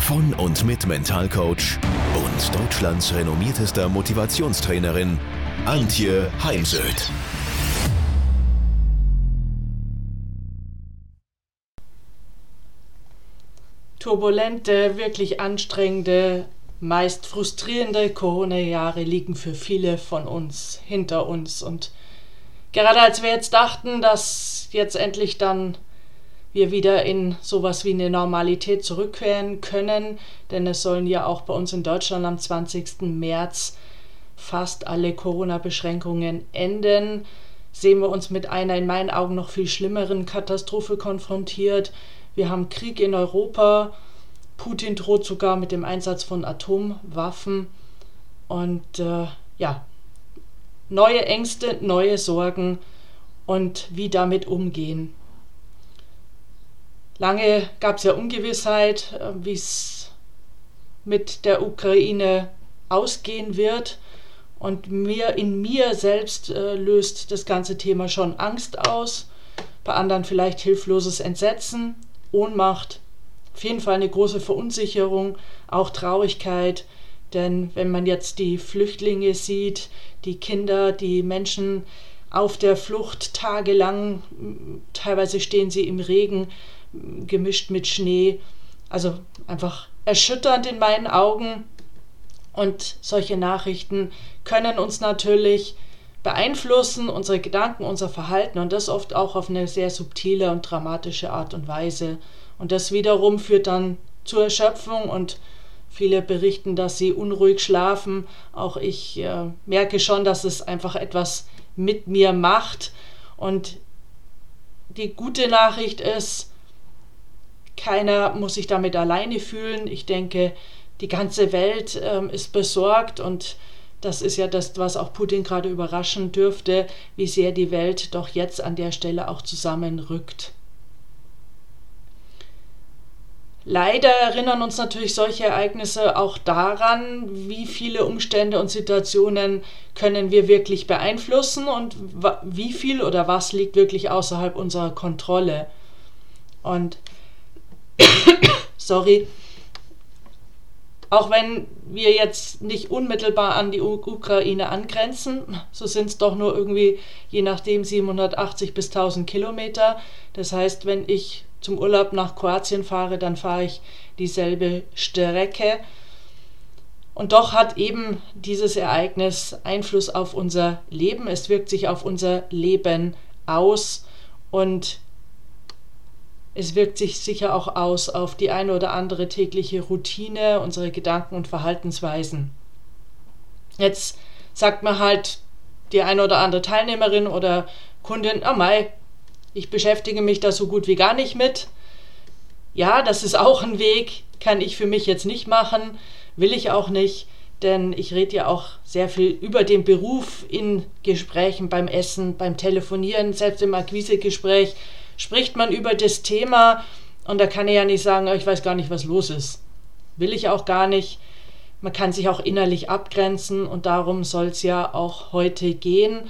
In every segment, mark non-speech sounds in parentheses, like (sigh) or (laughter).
von und mit Mentalcoach und Deutschlands renommiertester Motivationstrainerin Antje Heimsöth. Turbulente, wirklich anstrengende, meist frustrierende Corona-Jahre liegen für viele von uns hinter uns. Und gerade als wir jetzt dachten, dass jetzt endlich dann wir wieder in sowas wie eine Normalität zurückkehren können, denn es sollen ja auch bei uns in Deutschland am 20. März fast alle Corona-Beschränkungen enden, sehen wir uns mit einer in meinen Augen noch viel schlimmeren Katastrophe konfrontiert. Wir haben Krieg in Europa. Putin droht sogar mit dem Einsatz von Atomwaffen. Und äh, ja, neue Ängste, neue Sorgen und wie damit umgehen. Lange gab es ja Ungewissheit, äh, wie es mit der Ukraine ausgehen wird. Und mir, in mir selbst äh, löst das ganze Thema schon Angst aus, bei anderen vielleicht hilfloses Entsetzen. Ohnmacht, auf jeden Fall eine große Verunsicherung, auch Traurigkeit. Denn wenn man jetzt die Flüchtlinge sieht, die Kinder, die Menschen auf der Flucht tagelang, teilweise stehen sie im Regen, gemischt mit Schnee, also einfach erschütternd in meinen Augen. Und solche Nachrichten können uns natürlich beeinflussen unsere Gedanken, unser Verhalten und das oft auch auf eine sehr subtile und dramatische Art und Weise. Und das wiederum führt dann zur Erschöpfung und viele berichten, dass sie unruhig schlafen. Auch ich äh, merke schon, dass es einfach etwas mit mir macht. Und die gute Nachricht ist, keiner muss sich damit alleine fühlen. Ich denke, die ganze Welt äh, ist besorgt und das ist ja das, was auch Putin gerade überraschen dürfte, wie sehr die Welt doch jetzt an der Stelle auch zusammenrückt. Leider erinnern uns natürlich solche Ereignisse auch daran, wie viele Umstände und Situationen können wir wirklich beeinflussen und wie viel oder was liegt wirklich außerhalb unserer Kontrolle. Und (coughs) sorry, auch wenn wir jetzt nicht unmittelbar an die Ukraine angrenzen, so sind es doch nur irgendwie, je nachdem, 780 bis 1000 Kilometer. Das heißt, wenn ich zum Urlaub nach Kroatien fahre, dann fahre ich dieselbe Strecke. Und doch hat eben dieses Ereignis Einfluss auf unser Leben. Es wirkt sich auf unser Leben aus und es wirkt sich sicher auch aus auf die eine oder andere tägliche Routine, unsere Gedanken und Verhaltensweisen. Jetzt sagt man halt die eine oder andere Teilnehmerin oder Kundin, oh Mai, ich beschäftige mich da so gut wie gar nicht mit. Ja, das ist auch ein Weg, kann ich für mich jetzt nicht machen, will ich auch nicht, denn ich rede ja auch sehr viel über den Beruf in Gesprächen, beim Essen, beim Telefonieren, selbst im Akquisegespräch spricht man über das Thema und da kann ich ja nicht sagen, oh, ich weiß gar nicht, was los ist. Will ich auch gar nicht. Man kann sich auch innerlich abgrenzen und darum soll es ja auch heute gehen.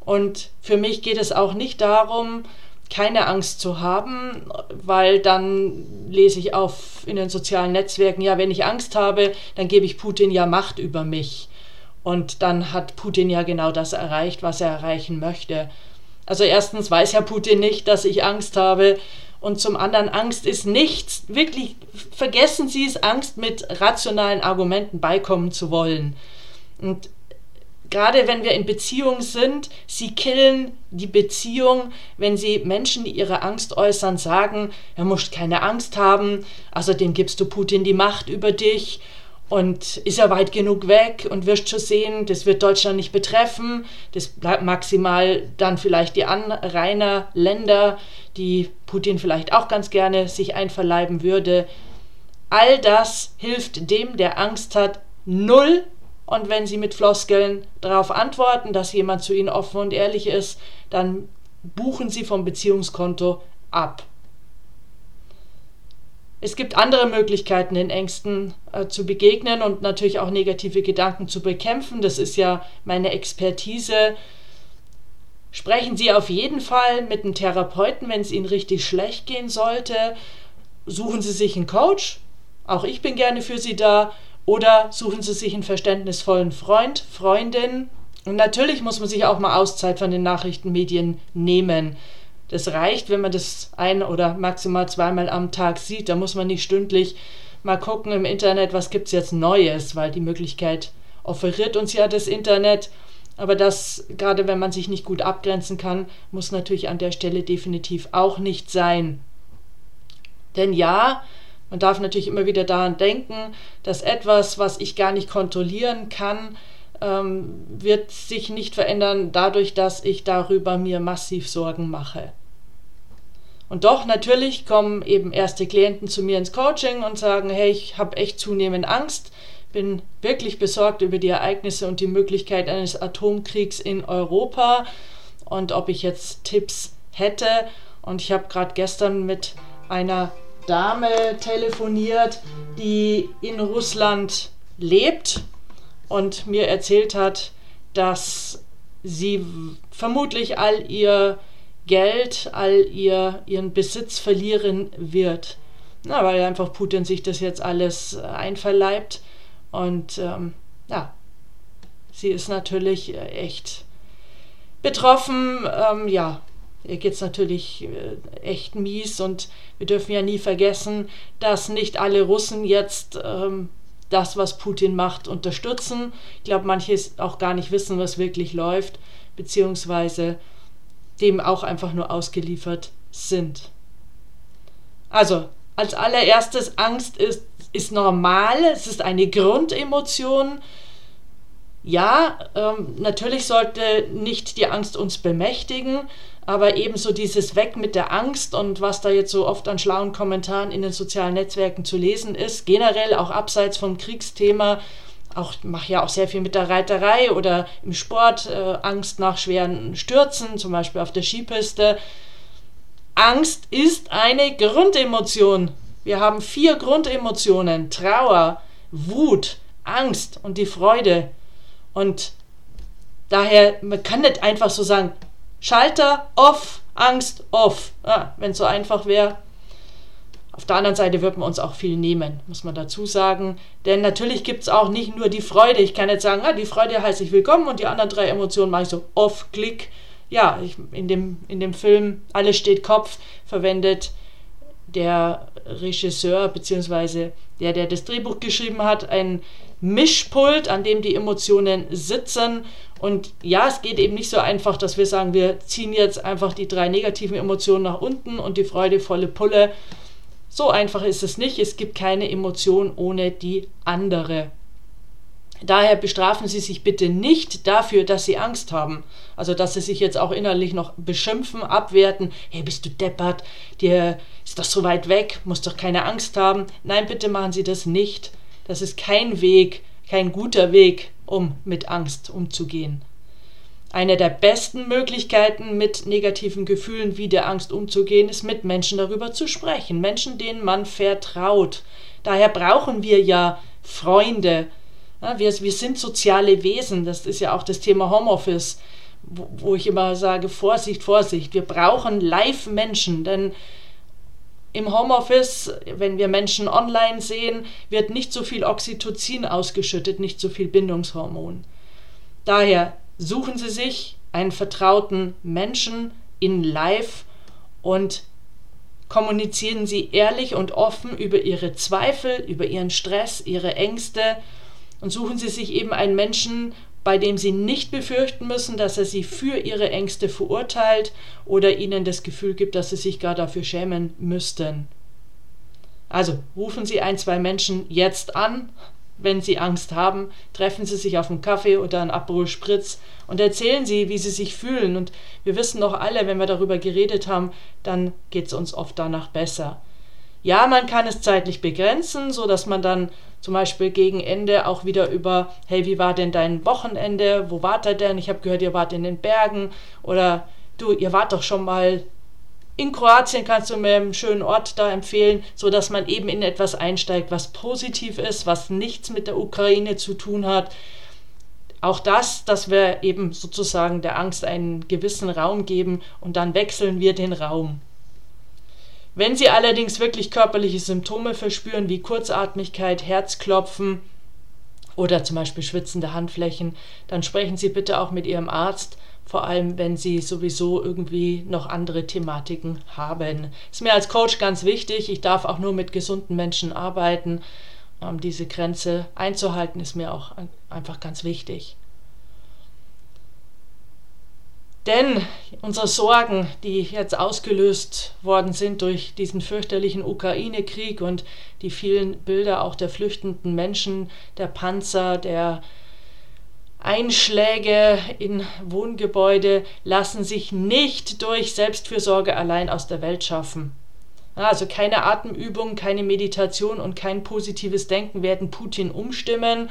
Und für mich geht es auch nicht darum, keine Angst zu haben, weil dann lese ich auf in den sozialen Netzwerken, ja, wenn ich Angst habe, dann gebe ich Putin ja Macht über mich. Und dann hat Putin ja genau das erreicht, was er erreichen möchte. Also erstens weiß Herr Putin nicht, dass ich Angst habe. Und zum anderen, Angst ist nichts. Wirklich, vergessen Sie es, Angst mit rationalen Argumenten beikommen zu wollen. Und gerade wenn wir in Beziehung sind, sie killen die Beziehung, wenn sie Menschen, die ihre Angst äußern, sagen, er muss keine Angst haben, außerdem gibst du Putin die Macht über dich und ist er weit genug weg und wirst schon sehen, das wird Deutschland nicht betreffen. Das bleibt maximal dann vielleicht die Anrainerländer, die Putin vielleicht auch ganz gerne sich einverleiben würde. All das hilft dem, der Angst hat, null Und wenn Sie mit Floskeln darauf antworten, dass jemand zu Ihnen offen und ehrlich ist, dann buchen Sie vom Beziehungskonto ab. Es gibt andere Möglichkeiten, den Ängsten äh, zu begegnen und natürlich auch negative Gedanken zu bekämpfen. Das ist ja meine Expertise. Sprechen Sie auf jeden Fall mit einem Therapeuten, wenn es Ihnen richtig schlecht gehen sollte. Suchen Sie sich einen Coach. Auch ich bin gerne für Sie da. Oder suchen Sie sich einen verständnisvollen Freund, Freundin. Und natürlich muss man sich auch mal Auszeit von den Nachrichtenmedien nehmen. Das reicht, wenn man das ein oder maximal zweimal am Tag sieht. Da muss man nicht stündlich mal gucken im Internet, was gibt es jetzt Neues, weil die Möglichkeit offeriert uns ja das Internet. Aber das, gerade wenn man sich nicht gut abgrenzen kann, muss natürlich an der Stelle definitiv auch nicht sein. Denn ja, man darf natürlich immer wieder daran denken, dass etwas, was ich gar nicht kontrollieren kann, ähm, wird sich nicht verändern dadurch, dass ich darüber mir massiv Sorgen mache. Und doch, natürlich kommen eben erste Klienten zu mir ins Coaching und sagen, hey, ich habe echt zunehmend Angst, bin wirklich besorgt über die Ereignisse und die Möglichkeit eines Atomkriegs in Europa und ob ich jetzt Tipps hätte. Und ich habe gerade gestern mit einer Dame telefoniert, die in Russland lebt und mir erzählt hat, dass sie vermutlich all ihr Geld, all ihr, ihren Besitz verlieren wird. Na, weil einfach Putin sich das jetzt alles äh, einverleibt. Und ähm, ja, sie ist natürlich äh, echt betroffen. Ähm, ja, ihr geht es natürlich äh, echt mies und wir dürfen ja nie vergessen, dass nicht alle Russen jetzt ähm, das, was Putin macht, unterstützen. Ich glaube, manche auch gar nicht wissen, was wirklich läuft, beziehungsweise dem auch einfach nur ausgeliefert sind. Also, als allererstes, Angst ist, ist normal, es ist eine Grundemotion. Ja, ähm, natürlich sollte nicht die Angst uns bemächtigen, aber ebenso dieses Weg mit der Angst und was da jetzt so oft an schlauen Kommentaren in den sozialen Netzwerken zu lesen ist, generell auch abseits vom Kriegsthema, auch mache ja auch sehr viel mit der Reiterei oder im Sport, äh, Angst nach schweren Stürzen, zum Beispiel auf der Skipiste. Angst ist eine Grundemotion. Wir haben vier Grundemotionen: Trauer, Wut, Angst und die Freude. Und daher, man kann nicht einfach so sagen, Schalter off, Angst off. Ah, Wenn es so einfach wäre, auf der anderen Seite wird man uns auch viel nehmen, muss man dazu sagen. Denn natürlich gibt es auch nicht nur die Freude. Ich kann jetzt sagen, ah, die Freude heißt ich willkommen und die anderen drei Emotionen mache ich so off, klick. Ja, ich, in, dem, in dem Film Alles steht Kopf verwendet der Regisseur bzw. der, der das Drehbuch geschrieben hat, ein Mischpult, an dem die Emotionen sitzen. Und ja, es geht eben nicht so einfach, dass wir sagen, wir ziehen jetzt einfach die drei negativen Emotionen nach unten und die freudevolle Pulle so einfach ist es nicht. Es gibt keine Emotion ohne die andere. Daher bestrafen Sie sich bitte nicht dafür, dass Sie Angst haben. Also, dass Sie sich jetzt auch innerlich noch beschimpfen, abwerten. Hey, bist du deppert? Dir ist doch so weit weg, musst doch keine Angst haben. Nein, bitte machen Sie das nicht. Das ist kein Weg, kein guter Weg, um mit Angst umzugehen. Eine der besten Möglichkeiten, mit negativen Gefühlen wie der Angst umzugehen, ist mit Menschen darüber zu sprechen. Menschen, denen man vertraut. Daher brauchen wir ja Freunde. Wir, wir sind soziale Wesen. Das ist ja auch das Thema Homeoffice, wo, wo ich immer sage, Vorsicht, Vorsicht. Wir brauchen Live-Menschen, denn im Homeoffice, wenn wir Menschen online sehen, wird nicht so viel Oxytocin ausgeschüttet, nicht so viel Bindungshormon. Daher suchen Sie sich einen vertrauten Menschen in Live und kommunizieren Sie ehrlich und offen über Ihre Zweifel, über Ihren Stress, Ihre Ängste und suchen Sie sich eben einen Menschen, bei dem Sie nicht befürchten müssen, dass er Sie für Ihre Ängste verurteilt oder Ihnen das Gefühl gibt, dass Sie sich gar dafür schämen müssten. Also rufen Sie ein, zwei Menschen jetzt an, wenn Sie Angst haben, treffen Sie sich auf einen Kaffee oder einen Aperol Spritz und erzählen Sie, wie Sie sich fühlen. Und wir wissen doch alle, wenn wir darüber geredet haben, dann geht es uns oft danach besser. Ja, man kann es zeitlich begrenzen, so dass man dann zum Beispiel gegen Ende auch wieder über, hey, wie war denn dein Wochenende? Wo wart ihr denn? Ich habe gehört, ihr wart in den Bergen. Oder du, ihr wart doch schon mal in Kroatien, kannst du mir einen schönen Ort da empfehlen, sodass man eben in etwas einsteigt, was positiv ist, was nichts mit der Ukraine zu tun hat. Auch das, dass wir eben sozusagen der Angst einen gewissen Raum geben und dann wechseln wir den Raum. Wenn Sie allerdings wirklich körperliche Symptome verspüren, wie Kurzatmigkeit, Herzklopfen oder zum Beispiel schwitzende Handflächen, dann sprechen Sie bitte auch mit Ihrem Arzt, vor allem wenn Sie sowieso irgendwie noch andere Thematiken haben. Ist mir als Coach ganz wichtig, ich darf auch nur mit gesunden Menschen arbeiten. Ähm, diese Grenze einzuhalten ist mir auch einfach ganz wichtig. Denn unsere Sorgen, die jetzt ausgelöst worden sind durch diesen fürchterlichen Ukraine-Krieg und die vielen Bilder auch der flüchtenden Menschen, der Panzer, der Einschläge in Wohngebäude lassen sich nicht durch Selbstfürsorge allein aus der Welt schaffen. Also keine Atemübung, keine Meditation und kein positives Denken werden Putin umstimmen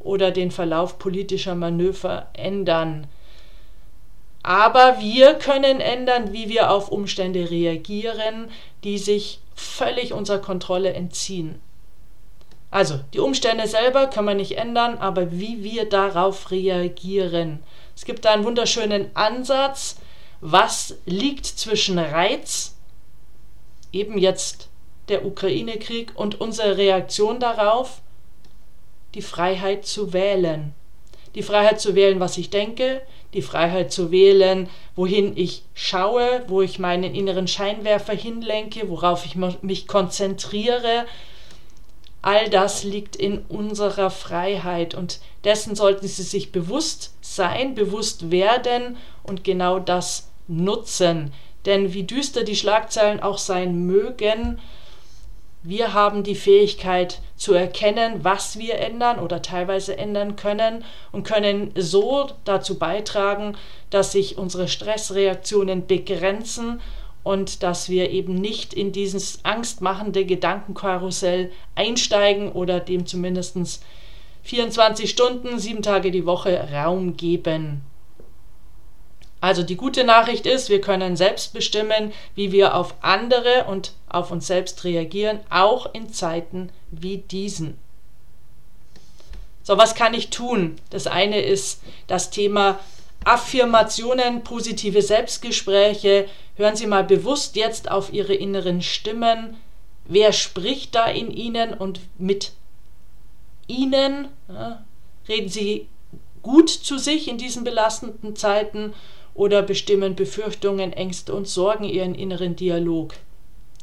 oder den Verlauf politischer Manöver ändern. Aber wir können ändern, wie wir auf Umstände reagieren, die sich völlig unserer Kontrolle entziehen. Also, die Umstände selber können wir nicht ändern, aber wie wir darauf reagieren. Es gibt da einen wunderschönen Ansatz, was liegt zwischen Reiz, eben jetzt der Ukraine-Krieg, und unserer Reaktion darauf, die Freiheit zu wählen. Die Freiheit zu wählen, was ich denke, die Freiheit zu wählen, wohin ich schaue, wo ich meinen inneren Scheinwerfer hinlenke, worauf ich mich konzentriere. All das liegt in unserer Freiheit und dessen sollten Sie sich bewusst sein, bewusst werden und genau das nutzen. Denn wie düster die Schlagzeilen auch sein mögen, wir haben die Fähigkeit zu erkennen, was wir ändern oder teilweise ändern können und können so dazu beitragen, dass sich unsere Stressreaktionen begrenzen und dass wir eben nicht in dieses angstmachende Gedankenkarussell einsteigen oder dem zumindest 24 Stunden, sieben Tage die Woche Raum geben. Also die gute Nachricht ist, wir können selbst bestimmen, wie wir auf andere und auf uns selbst reagieren, auch in Zeiten wie diesen. So, was kann ich tun? Das eine ist das Thema Affirmationen, positive Selbstgespräche. Hören Sie mal bewusst jetzt auf Ihre inneren Stimmen. Wer spricht da in Ihnen und mit Ihnen? Ja, reden Sie gut zu sich in diesen belastenden Zeiten oder bestimmen Befürchtungen, Ängste und Sorgen Ihren inneren Dialog?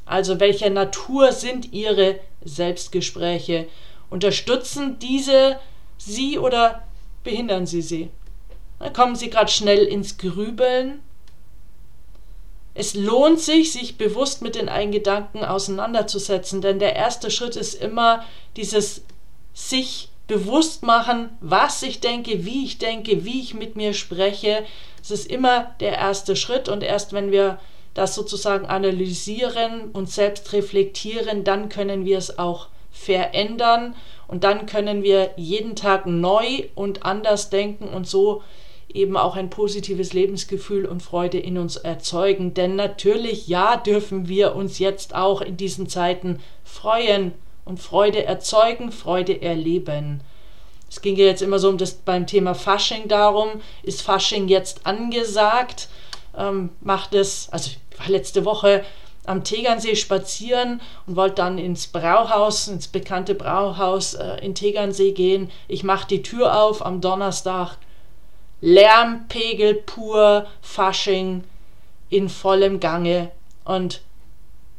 Also welcher Natur sind Ihre Selbstgespräche? Unterstützen diese Sie oder behindern sie sie? Dann kommen Sie gerade schnell ins Grübeln. Es lohnt sich, sich bewusst mit den eigenen Gedanken auseinanderzusetzen, denn der erste Schritt ist immer dieses sich bewusst machen, was ich denke, wie ich denke, wie ich mit mir spreche. Es ist immer der erste Schritt und erst wenn wir das sozusagen analysieren und selbst reflektieren, dann können wir es auch verändern und dann können wir jeden Tag neu und anders denken und so eben auch ein positives Lebensgefühl und Freude in uns erzeugen. Denn natürlich, ja, dürfen wir uns jetzt auch in diesen Zeiten freuen und Freude erzeugen, Freude erleben. Es ging ja jetzt immer so um das beim Thema Fasching darum, ist Fasching jetzt angesagt? Ähm, macht es, also ich war letzte Woche am Tegernsee spazieren und wollte dann ins Brauhaus, ins bekannte Brauhaus äh, in Tegernsee gehen. Ich mache die Tür auf am Donnerstag. Lärmpegel pur, Fasching in vollem Gange. Und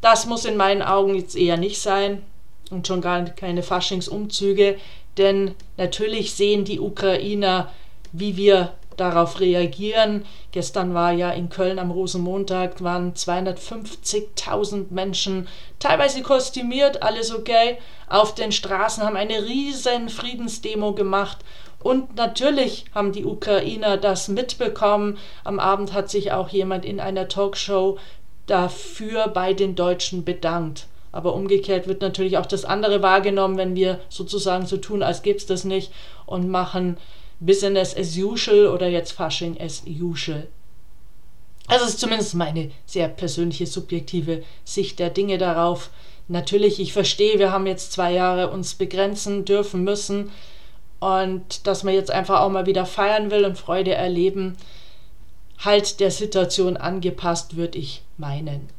das muss in meinen Augen jetzt eher nicht sein und schon gar keine Faschingsumzüge, denn natürlich sehen die Ukrainer, wie wir darauf reagieren. Gestern war ja in Köln am Rosenmontag, waren 250.000 Menschen, teilweise kostümiert, alles okay, auf den Straßen, haben eine riesen Friedensdemo gemacht. Und natürlich haben die Ukrainer das mitbekommen. Am Abend hat sich auch jemand in einer Talkshow dafür bei den Deutschen bedankt. Aber umgekehrt wird natürlich auch das andere wahrgenommen, wenn wir sozusagen so tun, als gäbe es das nicht und machen Business as usual oder jetzt Fasching as usual. Also ist zumindest meine sehr persönliche, subjektive Sicht der Dinge darauf. Natürlich, ich verstehe, wir haben jetzt zwei Jahre uns begrenzen dürfen müssen und dass man jetzt einfach auch mal wieder feiern will und Freude erleben, halt der Situation angepasst, würde ich meinen.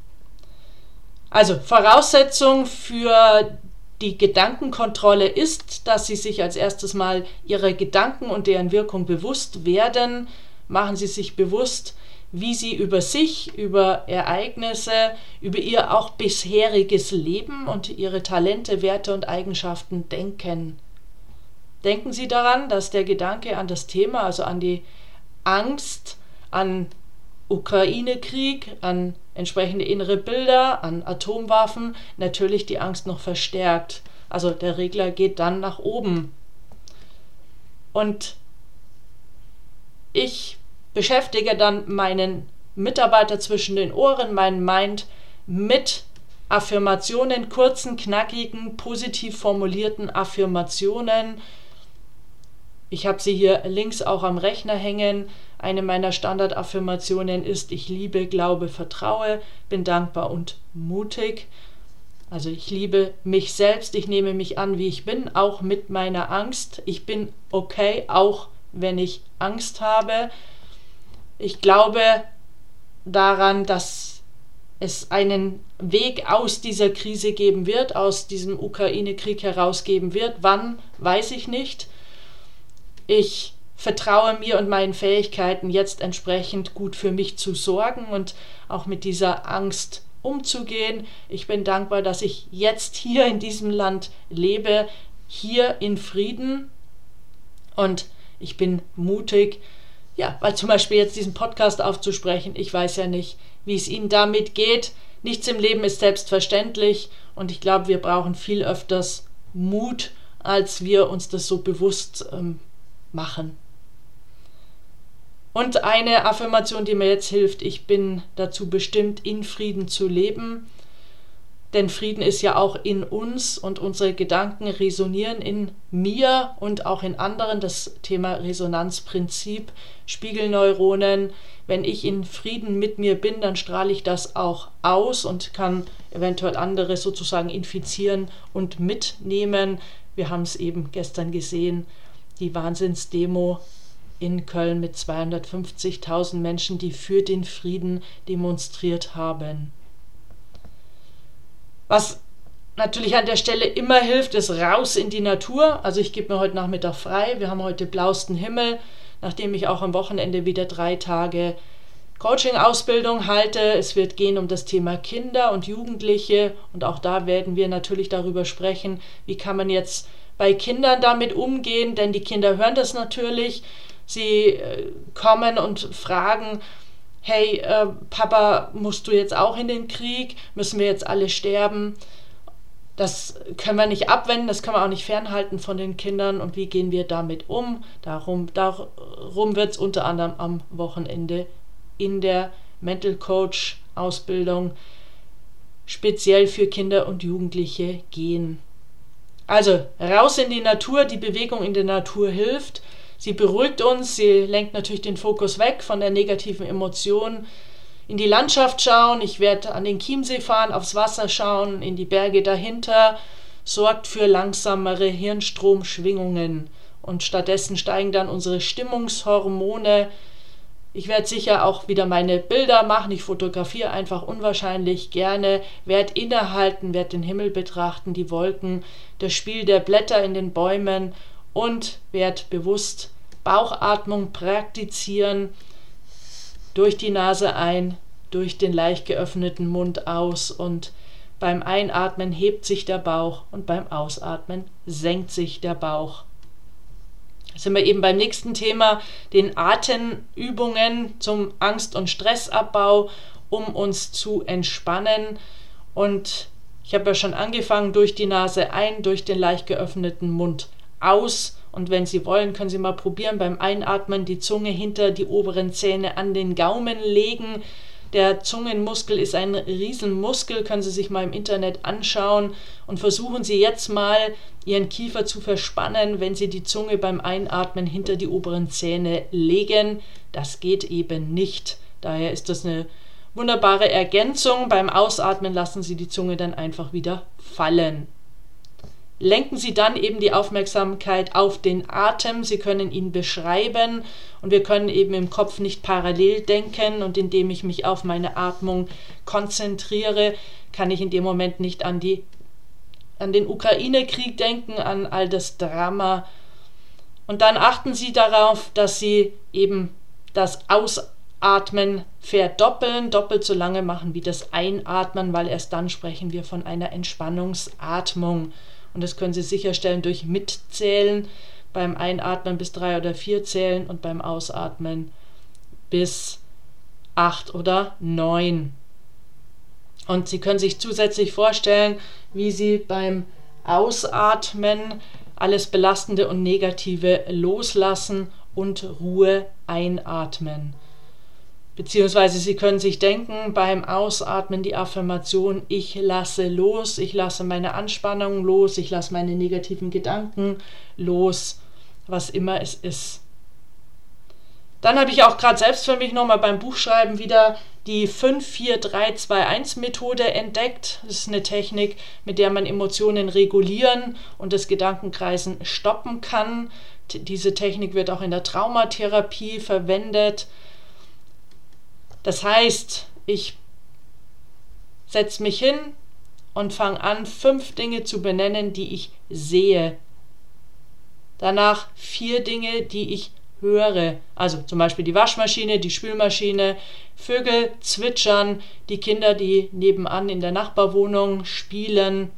Also Voraussetzung für die Gedankenkontrolle ist, dass Sie sich als erstes mal Ihrer Gedanken und deren Wirkung bewusst werden. Machen Sie sich bewusst, wie Sie über sich, über Ereignisse, über Ihr auch bisheriges Leben und Ihre Talente, Werte und Eigenschaften denken. Denken Sie daran, dass der Gedanke an das Thema, also an die Angst, an Ukraine-Krieg, an entsprechende innere Bilder, an Atomwaffen natürlich die Angst noch verstärkt. Also der Regler geht dann nach oben. Und ich beschäftige dann meinen Mitarbeiter zwischen den Ohren, meinen Mind mit Affirmationen, kurzen, knackigen, positiv formulierten Affirmationen. Ich habe sie hier links auch am Rechner hängen. Eine meiner Standardaffirmationen ist, ich liebe, glaube, vertraue, bin dankbar und mutig. Also ich liebe mich selbst, ich nehme mich an, wie ich bin, auch mit meiner Angst. Ich bin okay, auch wenn ich Angst habe. Ich glaube daran, dass es einen Weg aus dieser Krise geben wird, aus diesem Ukraine-Krieg herausgeben wird. Wann, weiß ich nicht. Ich vertraue mir und meinen Fähigkeiten jetzt entsprechend gut für mich zu sorgen und auch mit dieser Angst umzugehen. Ich bin dankbar, dass ich jetzt hier in diesem Land lebe, hier in Frieden und ich bin mutig, ja, weil zum Beispiel jetzt diesen Podcast aufzusprechen, ich weiß ja nicht, wie es Ihnen damit geht. Nichts im Leben ist selbstverständlich und ich glaube, wir brauchen viel öfters Mut, als wir uns das so bewusst ähm, machen. Und eine Affirmation, die mir jetzt hilft, ich bin dazu bestimmt, in Frieden zu leben. Denn Frieden ist ja auch in uns und unsere Gedanken resonieren in mir und auch in anderen. Das Thema Resonanzprinzip, Spiegelneuronen. Wenn ich in Frieden mit mir bin, dann strahle ich das auch aus und kann eventuell andere sozusagen infizieren und mitnehmen. Wir haben es eben gestern gesehen, die Wahnsinnsdemo in Köln mit 250.000 Menschen, die für den Frieden demonstriert haben. Was natürlich an der Stelle immer hilft, ist raus in die Natur. Also ich gebe mir heute Nachmittag frei. Wir haben heute blauesten Himmel, nachdem ich auch am Wochenende wieder drei Tage Coaching-Ausbildung halte. Es wird gehen um das Thema Kinder und Jugendliche und auch da werden wir natürlich darüber sprechen, wie kann man jetzt bei Kindern damit umgehen, denn die Kinder hören das natürlich. Sie äh, kommen und fragen, hey, äh, Papa, musst du jetzt auch in den Krieg? Müssen wir jetzt alle sterben? Das können wir nicht abwenden, das können wir auch nicht fernhalten von den Kindern. Und wie gehen wir damit um? Darum, darum wird es unter anderem am Wochenende in der Mental Coach Ausbildung speziell für Kinder und Jugendliche gehen. Also raus in die Natur, die Bewegung in der Natur hilft. Sie beruhigt uns, sie lenkt natürlich den Fokus weg von der negativen Emotion. In die Landschaft schauen, ich werde an den Chiemsee fahren, aufs Wasser schauen, in die Berge dahinter, sorgt für langsamere Hirnstromschwingungen. Und stattdessen steigen dann unsere Stimmungshormone. Ich werde sicher auch wieder meine Bilder machen. Ich fotografiere einfach unwahrscheinlich gerne, werde innehalten, werde den Himmel betrachten, die Wolken, das Spiel der Blätter in den Bäumen und werd bewusst Bauchatmung praktizieren. Durch die Nase ein, durch den leicht geöffneten Mund aus und beim Einatmen hebt sich der Bauch und beim Ausatmen senkt sich der Bauch. Sind wir eben beim nächsten Thema, den Atemübungen zum Angst- und Stressabbau, um uns zu entspannen. Und ich habe ja schon angefangen durch die Nase ein, durch den leicht geöffneten Mund aus. Und wenn Sie wollen, können Sie mal probieren, beim Einatmen die Zunge hinter die oberen Zähne an den Gaumen legen. Der Zungenmuskel ist ein Riesenmuskel, können Sie sich mal im Internet anschauen und versuchen Sie jetzt mal Ihren Kiefer zu verspannen, wenn Sie die Zunge beim Einatmen hinter die oberen Zähne legen. Das geht eben nicht. Daher ist das eine wunderbare Ergänzung. Beim Ausatmen lassen Sie die Zunge dann einfach wieder fallen lenken Sie dann eben die Aufmerksamkeit auf den Atem. Sie können ihn beschreiben und wir können eben im Kopf nicht parallel denken und indem ich mich auf meine Atmung konzentriere, kann ich in dem Moment nicht an die an den Ukraine-Krieg denken, an all das Drama. Und dann achten Sie darauf, dass Sie eben das Ausatmen verdoppeln, doppelt so lange machen wie das Einatmen, weil erst dann sprechen wir von einer Entspannungsatmung. Und das können Sie sicherstellen durch Mitzählen beim Einatmen bis drei oder vier zählen und beim Ausatmen bis acht oder neun. Und Sie können sich zusätzlich vorstellen, wie Sie beim Ausatmen alles Belastende und Negative loslassen und Ruhe einatmen. Beziehungsweise Sie können sich denken beim Ausatmen die Affirmation, ich lasse los, ich lasse meine Anspannung los, ich lasse meine negativen Gedanken los, was immer es ist. Dann habe ich auch gerade selbst für mich nochmal beim Buchschreiben wieder die 54321-Methode entdeckt. Das ist eine Technik, mit der man Emotionen regulieren und das Gedankenkreisen stoppen kann. Diese Technik wird auch in der Traumatherapie verwendet. Das heißt, ich setze mich hin und fange an, fünf Dinge zu benennen, die ich sehe. Danach vier Dinge, die ich höre. Also zum Beispiel die Waschmaschine, die Spülmaschine, Vögel zwitschern, die Kinder, die nebenan in der Nachbarwohnung spielen.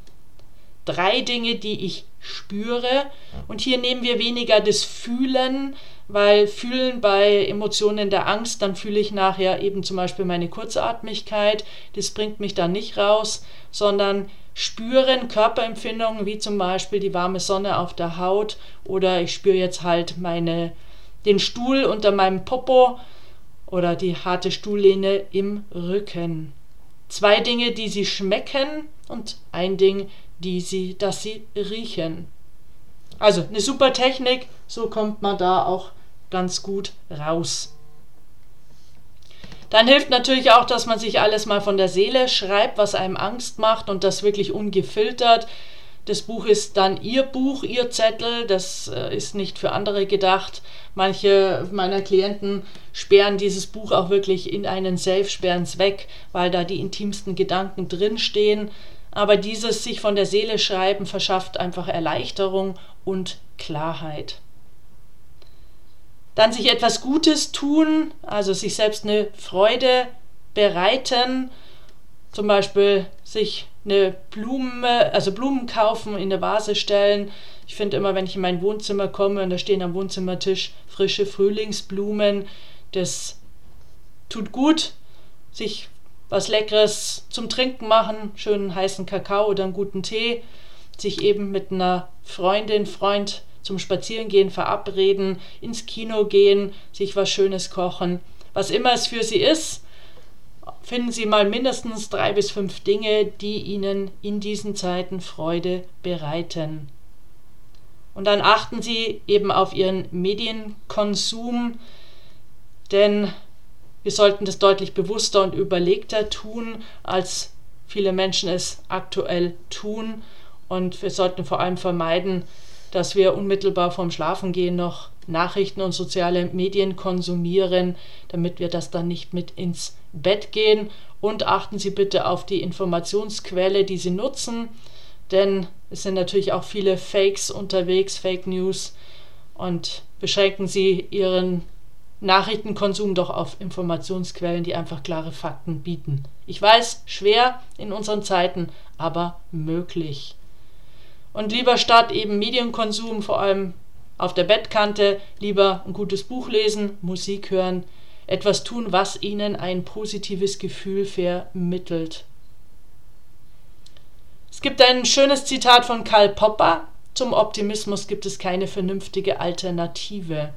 Drei Dinge, die ich spüre. Und hier nehmen wir weniger das Fühlen, weil fühlen bei Emotionen der Angst, dann fühle ich nachher eben zum Beispiel meine Kurzatmigkeit, das bringt mich dann nicht raus, sondern spüren Körperempfindungen wie zum Beispiel die warme Sonne auf der Haut oder ich spüre jetzt halt meine, den Stuhl unter meinem Popo oder die harte Stuhllehne im Rücken. Zwei Dinge, die sie schmecken und ein Ding, die sie, dass sie riechen. Also eine super Technik, so kommt man da auch ganz gut raus. Dann hilft natürlich auch, dass man sich alles mal von der Seele schreibt, was einem Angst macht und das wirklich ungefiltert. Das Buch ist dann Ihr Buch, Ihr Zettel, das äh, ist nicht für andere gedacht. Manche meiner Klienten sperren dieses Buch auch wirklich in einen Safe, sperren es weg, weil da die intimsten Gedanken drinstehen. Aber dieses sich von der Seele schreiben verschafft einfach Erleichterung und Klarheit. Dann sich etwas Gutes tun, also sich selbst eine Freude bereiten, zum Beispiel sich eine Blume, also Blumen kaufen, in eine Vase stellen. Ich finde immer, wenn ich in mein Wohnzimmer komme und da stehen am Wohnzimmertisch frische Frühlingsblumen, das tut gut, sich was Leckeres zum Trinken machen, schönen heißen Kakao oder einen guten Tee, sich eben mit einer Freundin, Freund zum Spazierengehen verabreden, ins Kino gehen, sich was Schönes kochen. Was immer es für Sie ist, finden Sie mal mindestens drei bis fünf Dinge, die Ihnen in diesen Zeiten Freude bereiten. Und dann achten Sie eben auf Ihren Medienkonsum, denn wir sollten das deutlich bewusster und überlegter tun, als viele Menschen es aktuell tun. Und wir sollten vor allem vermeiden, dass wir unmittelbar vorm Schlafengehen noch Nachrichten und soziale Medien konsumieren, damit wir das dann nicht mit ins Bett gehen. Und achten Sie bitte auf die Informationsquelle, die Sie nutzen, denn es sind natürlich auch viele Fakes unterwegs, Fake News. Und beschränken Sie Ihren Nachrichtenkonsum doch auf Informationsquellen, die einfach klare Fakten bieten. Ich weiß, schwer in unseren Zeiten, aber möglich. Und lieber statt eben Medienkonsum, vor allem auf der Bettkante, lieber ein gutes Buch lesen, Musik hören, etwas tun, was ihnen ein positives Gefühl vermittelt. Es gibt ein schönes Zitat von Karl Popper. Zum Optimismus gibt es keine vernünftige Alternative.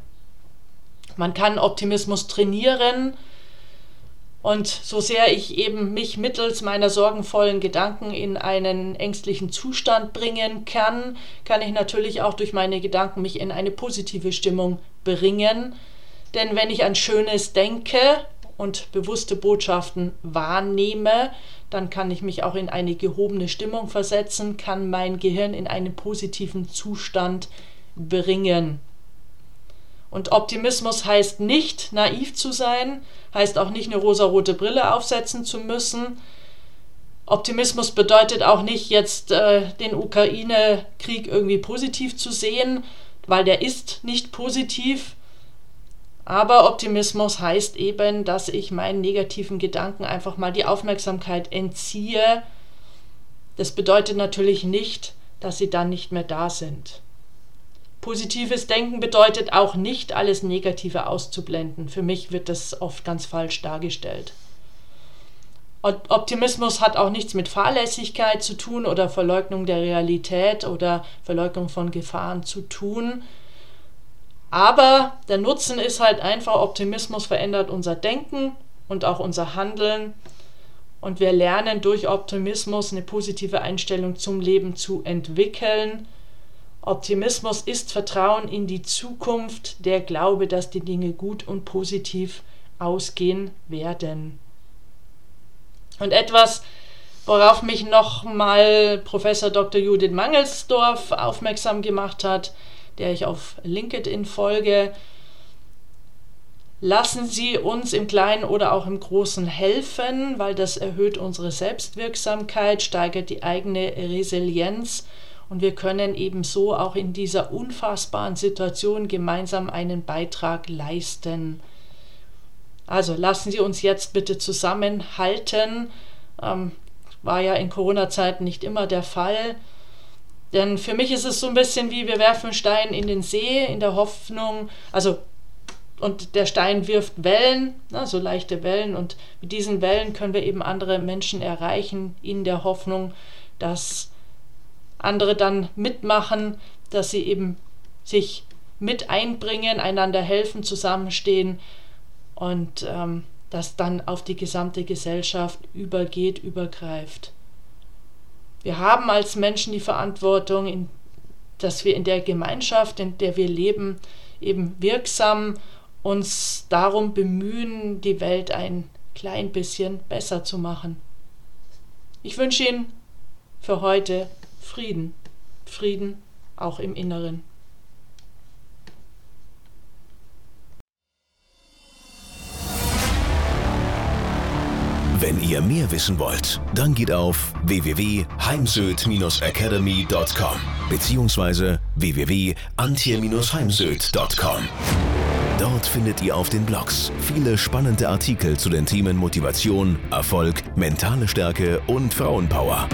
Man kann Optimismus trainieren, Und so sehr ich eben mich mittels meiner sorgenvollen Gedanken in einen ängstlichen Zustand bringen kann, kann ich natürlich auch durch meine Gedanken mich in eine positive Stimmung bringen. Denn wenn ich an Schönes denke und bewusste Botschaften wahrnehme, dann kann ich mich auch in eine gehobene Stimmung versetzen, kann mein Gehirn in einen positiven Zustand bringen. Und Optimismus heißt nicht, naiv zu sein, heißt auch nicht, eine rosarote Brille aufsetzen zu müssen. Optimismus bedeutet auch nicht, jetzt äh, den Ukraine-Krieg irgendwie positiv zu sehen, weil der ist nicht positiv. Aber Optimismus heißt eben, dass ich meinen negativen Gedanken einfach mal die Aufmerksamkeit entziehe. Das bedeutet natürlich nicht, dass sie dann nicht mehr da sind. Positives Denken bedeutet auch nicht, alles Negative auszublenden. Für mich wird das oft ganz falsch dargestellt. Optimismus hat auch nichts mit Fahrlässigkeit zu tun oder Verleugnung der Realität oder Verleugnung von Gefahren zu tun. Aber der Nutzen ist halt einfach, Optimismus verändert unser Denken und auch unser Handeln. Und wir lernen durch Optimismus eine positive Einstellung zum Leben zu entwickeln Optimismus ist Vertrauen in die Zukunft, der Glaube, dass die Dinge gut und positiv ausgehen werden. Und etwas, worauf mich nochmal Professor Dr. Judith Mangelsdorf aufmerksam gemacht hat, der ich auf LinkedIn folge. Lassen Sie uns im Kleinen oder auch im Großen helfen, weil das erhöht unsere Selbstwirksamkeit, steigert die eigene Resilienz und wir können eben so auch in dieser unfassbaren Situation gemeinsam einen Beitrag leisten. Also lassen Sie uns jetzt bitte zusammenhalten. Ähm, war ja in Corona-Zeiten nicht immer der Fall. Denn für mich ist es so ein bisschen wie wir werfen Stein in den See in der Hoffnung, also und der Stein wirft Wellen, ne, so leichte Wellen und mit diesen Wellen können wir eben andere Menschen erreichen in der Hoffnung, dass andere dann mitmachen, dass sie eben sich mit einbringen, einander helfen, zusammenstehen und ähm, das dann auf die gesamte Gesellschaft übergeht, übergreift. Wir haben als Menschen die Verantwortung, in, dass wir in der Gemeinschaft, in der wir leben, eben wirksam uns darum bemühen, die Welt ein klein bisschen besser zu machen. Ich wünsche Ihnen für heute Frieden. Frieden auch im Inneren. Wenn ihr mehr wissen wollt, dann geht auf www.heimsöd-academy.com bzw. www.antje-heimsöd.com. Dort findet ihr auf den Blogs viele spannende Artikel zu den Themen Motivation, Erfolg, mentale Stärke und Frauenpower.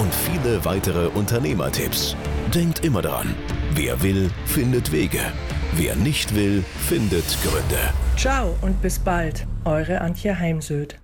Und viele weitere Unternehmertipps. Denkt immer daran, wer will, findet Wege. Wer nicht will, findet Gründe. Ciao und bis bald, eure Antje Heimsöd.